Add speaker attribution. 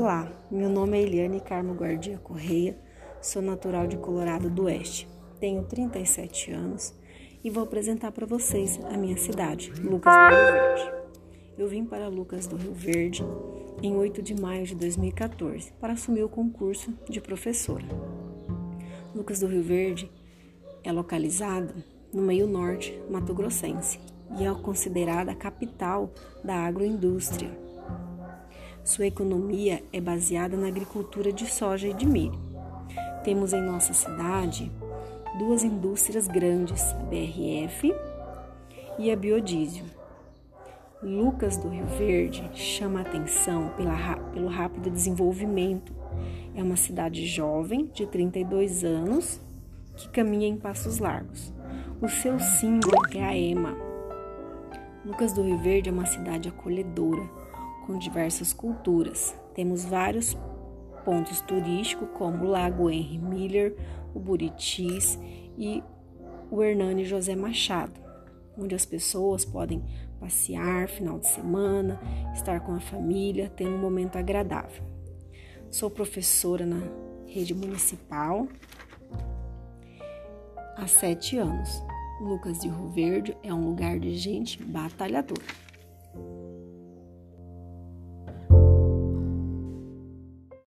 Speaker 1: Olá, meu nome é Eliane Carmo Guardia Correia, sou natural de Colorado do Oeste, tenho 37 anos e vou apresentar para vocês a minha cidade, Lucas do Rio Verde. Eu vim para Lucas do Rio Verde em 8 de maio de 2014 para assumir o concurso de professora. Lucas do Rio Verde é localizado no meio norte mato-grossense e é considerada a capital da agroindústria sua economia é baseada na agricultura de soja e de milho. Temos em nossa cidade duas indústrias grandes, a BRF e a Biodiesel. Lucas do Rio Verde chama atenção pela, pelo rápido desenvolvimento. É uma cidade jovem, de 32 anos, que caminha em passos largos. O seu símbolo é a EMA. Lucas do Rio Verde é uma cidade acolhedora, com diversas culturas. Temos vários pontos turísticos como o Lago Henry Miller, o Buritis e o Hernani José Machado, onde as pessoas podem passear final de semana, estar com a família, ter um momento agradável. Sou professora na rede municipal há sete anos. Lucas de Rio Verde é um lugar de gente batalhadora.